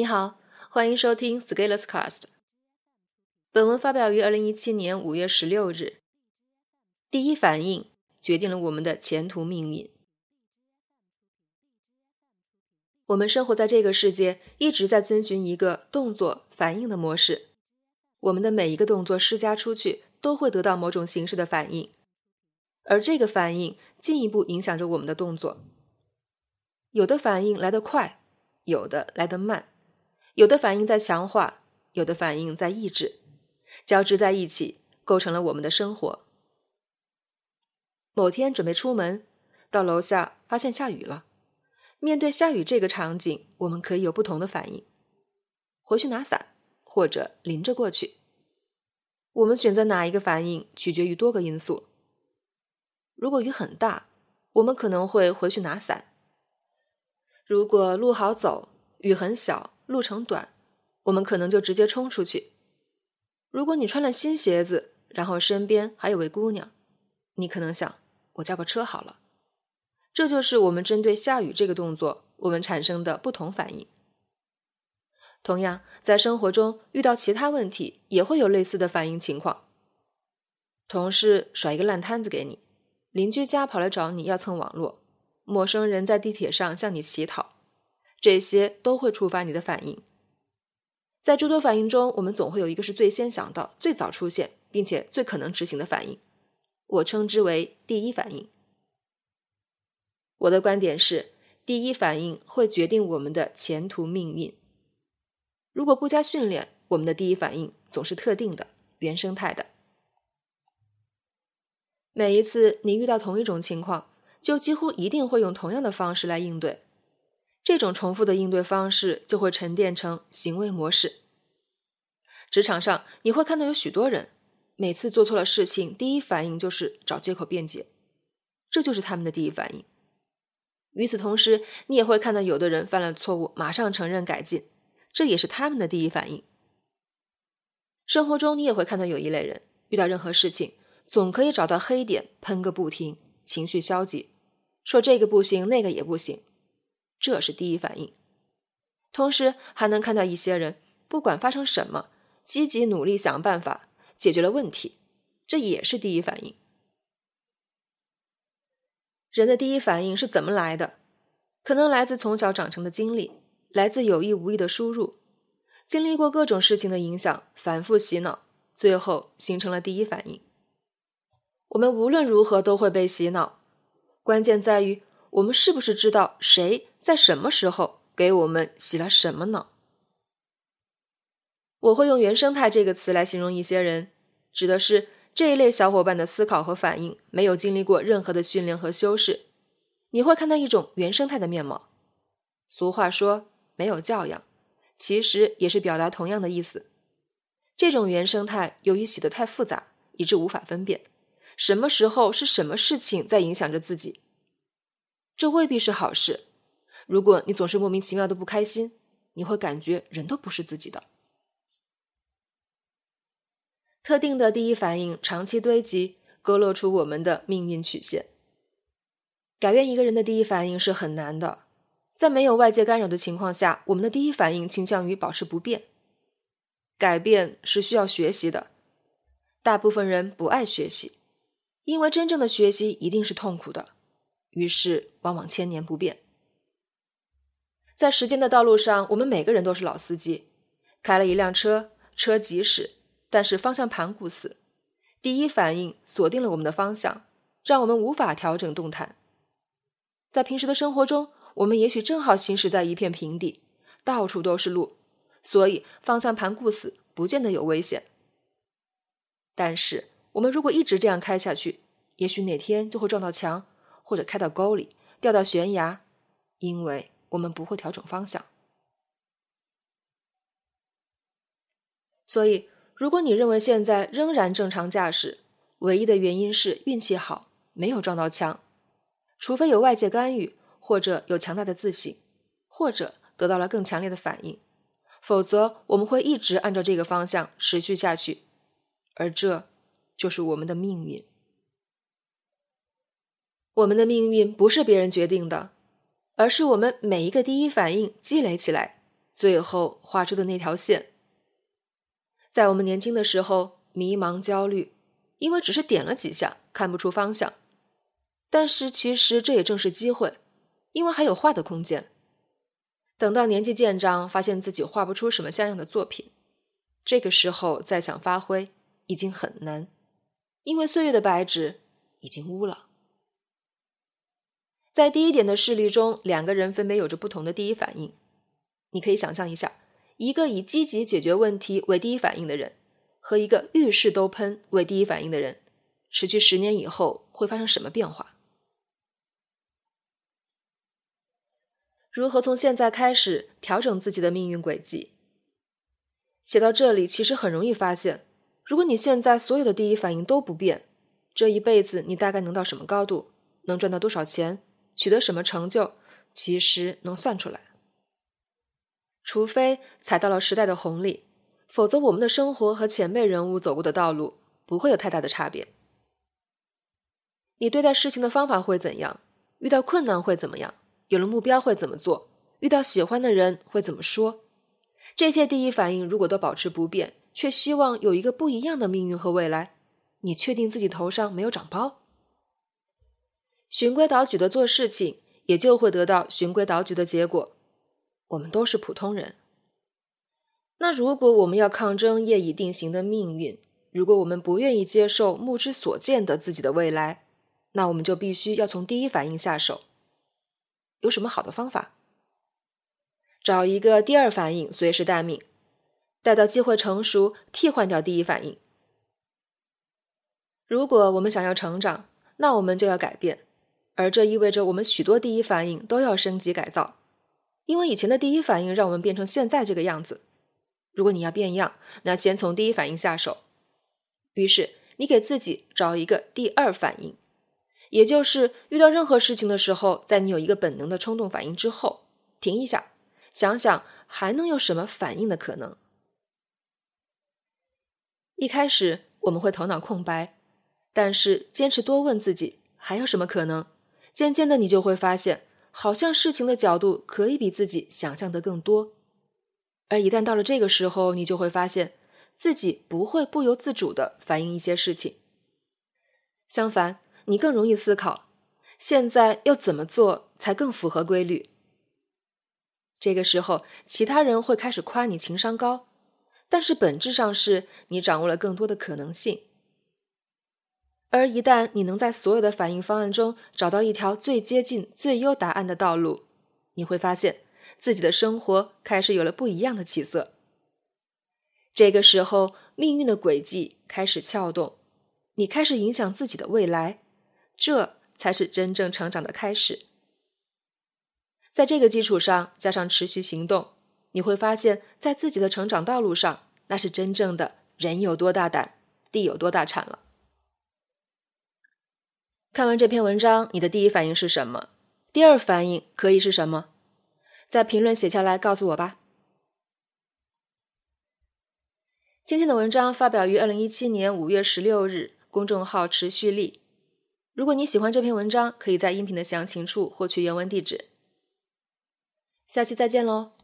你好，欢迎收听 Scalers Cast。本文发表于二零一七年五月十六日。第一反应决定了我们的前途命运。我们生活在这个世界，一直在遵循一个动作反应的模式。我们的每一个动作施加出去，都会得到某种形式的反应，而这个反应进一步影响着我们的动作。有的反应来得快，有的来得慢。有的反应在强化，有的反应在抑制，交织在一起，构成了我们的生活。某天准备出门，到楼下发现下雨了。面对下雨这个场景，我们可以有不同的反应：回去拿伞，或者淋着过去。我们选择哪一个反应，取决于多个因素。如果雨很大，我们可能会回去拿伞；如果路好走，雨很小。路程短，我们可能就直接冲出去。如果你穿了新鞋子，然后身边还有位姑娘，你可能想：我叫个车好了。这就是我们针对下雨这个动作，我们产生的不同反应。同样，在生活中遇到其他问题，也会有类似的反应情况。同事甩一个烂摊子给你，邻居家跑来找你要蹭网络，陌生人在地铁上向你乞讨。这些都会触发你的反应。在诸多反应中，我们总会有一个是最先想到、最早出现，并且最可能执行的反应，我称之为第一反应。我的观点是，第一反应会决定我们的前途命运。如果不加训练，我们的第一反应总是特定的、原生态的。每一次你遇到同一种情况，就几乎一定会用同样的方式来应对。这种重复的应对方式就会沉淀成行为模式。职场上，你会看到有许多人，每次做错了事情，第一反应就是找借口辩解，这就是他们的第一反应。与此同时，你也会看到有的人犯了错误，马上承认改进，这也是他们的第一反应。生活中，你也会看到有一类人，遇到任何事情，总可以找到黑点喷个不停，情绪消极，说这个不行，那个也不行。这是第一反应，同时还能看到一些人，不管发生什么，积极努力想办法解决了问题，这也是第一反应。人的第一反应是怎么来的？可能来自从小长成的经历，来自有意无意的输入，经历过各种事情的影响，反复洗脑，最后形成了第一反应。我们无论如何都会被洗脑，关键在于我们是不是知道谁。在什么时候给我们洗了什么脑？我会用“原生态”这个词来形容一些人，指的是这一类小伙伴的思考和反应没有经历过任何的训练和修饰。你会看到一种原生态的面貌。俗话说“没有教养”，其实也是表达同样的意思。这种原生态由于洗得太复杂，以致无法分辨什么时候是什么事情在影响着自己。这未必是好事。如果你总是莫名其妙的不开心，你会感觉人都不是自己的。特定的第一反应长期堆积，勾勒出我们的命运曲线。改变一个人的第一反应是很难的，在没有外界干扰的情况下，我们的第一反应倾向于保持不变。改变是需要学习的，大部分人不爱学习，因为真正的学习一定是痛苦的，于是往往千年不变。在时间的道路上，我们每个人都是老司机，开了一辆车，车急驶，但是方向盘固死，第一反应锁定了我们的方向，让我们无法调整动弹。在平时的生活中，我们也许正好行驶在一片平地，到处都是路，所以方向盘固死不见得有危险。但是我们如果一直这样开下去，也许哪天就会撞到墙，或者开到沟里，掉到悬崖，因为。我们不会调整方向，所以如果你认为现在仍然正常驾驶，唯一的原因是运气好，没有撞到墙，除非有外界干预，或者有强大的自信，或者得到了更强烈的反应，否则我们会一直按照这个方向持续下去，而这就是我们的命运。我们的命运不是别人决定的。而是我们每一个第一反应积累起来，最后画出的那条线。在我们年轻的时候，迷茫焦虑，因为只是点了几下，看不出方向。但是其实这也正是机会，因为还有画的空间。等到年纪渐长，发现自己画不出什么像样的作品，这个时候再想发挥已经很难，因为岁月的白纸已经污了。在第一点的事例中，两个人分别有着不同的第一反应。你可以想象一下，一个以积极解决问题为第一反应的人，和一个遇事都喷为第一反应的人，持续十年以后会发生什么变化？如何从现在开始调整自己的命运轨迹？写到这里，其实很容易发现，如果你现在所有的第一反应都不变，这一辈子你大概能到什么高度，能赚到多少钱，取得什么成就，其实能算出来。除非踩到了时代的红利，否则我们的生活和前辈人物走过的道路不会有太大的差别。你对待事情的方法会怎样？遇到困难会怎么样？有了目标会怎么做？遇到喜欢的人会怎么说？这些第一反应如果都保持不变，却希望有一个不一样的命运和未来，你确定自己头上没有长包？循规蹈矩的做事情，也就会得到循规蹈矩的结果。我们都是普通人。那如果我们要抗争业已定型的命运，如果我们不愿意接受目之所见的自己的未来，那我们就必须要从第一反应下手。有什么好的方法？找一个第二反应随时待命，待到机会成熟，替换掉第一反应。如果我们想要成长，那我们就要改变，而这意味着我们许多第一反应都要升级改造，因为以前的第一反应让我们变成现在这个样子。如果你要变样，那先从第一反应下手。于是你给自己找一个第二反应。也就是遇到任何事情的时候，在你有一个本能的冲动反应之后，停一下，想想还能有什么反应的可能。一开始我们会头脑空白，但是坚持多问自己还有什么可能，渐渐的你就会发现，好像事情的角度可以比自己想象的更多。而一旦到了这个时候，你就会发现自己不会不由自主的反映一些事情，相反。你更容易思考，现在要怎么做才更符合规律？这个时候，其他人会开始夸你情商高，但是本质上是你掌握了更多的可能性。而一旦你能在所有的反应方案中找到一条最接近最优答案的道路，你会发现自己的生活开始有了不一样的起色。这个时候，命运的轨迹开始撬动，你开始影响自己的未来。这才是真正成长的开始。在这个基础上，加上持续行动，你会发现在自己的成长道路上，那是真正的人有多大胆，地有多大产了。看完这篇文章，你的第一反应是什么？第二反应可以是什么？在评论写下来告诉我吧。今天的文章发表于二零一七年五月十六日，公众号持续力。如果你喜欢这篇文章，可以在音频的详情处获取原文地址。下期再见喽！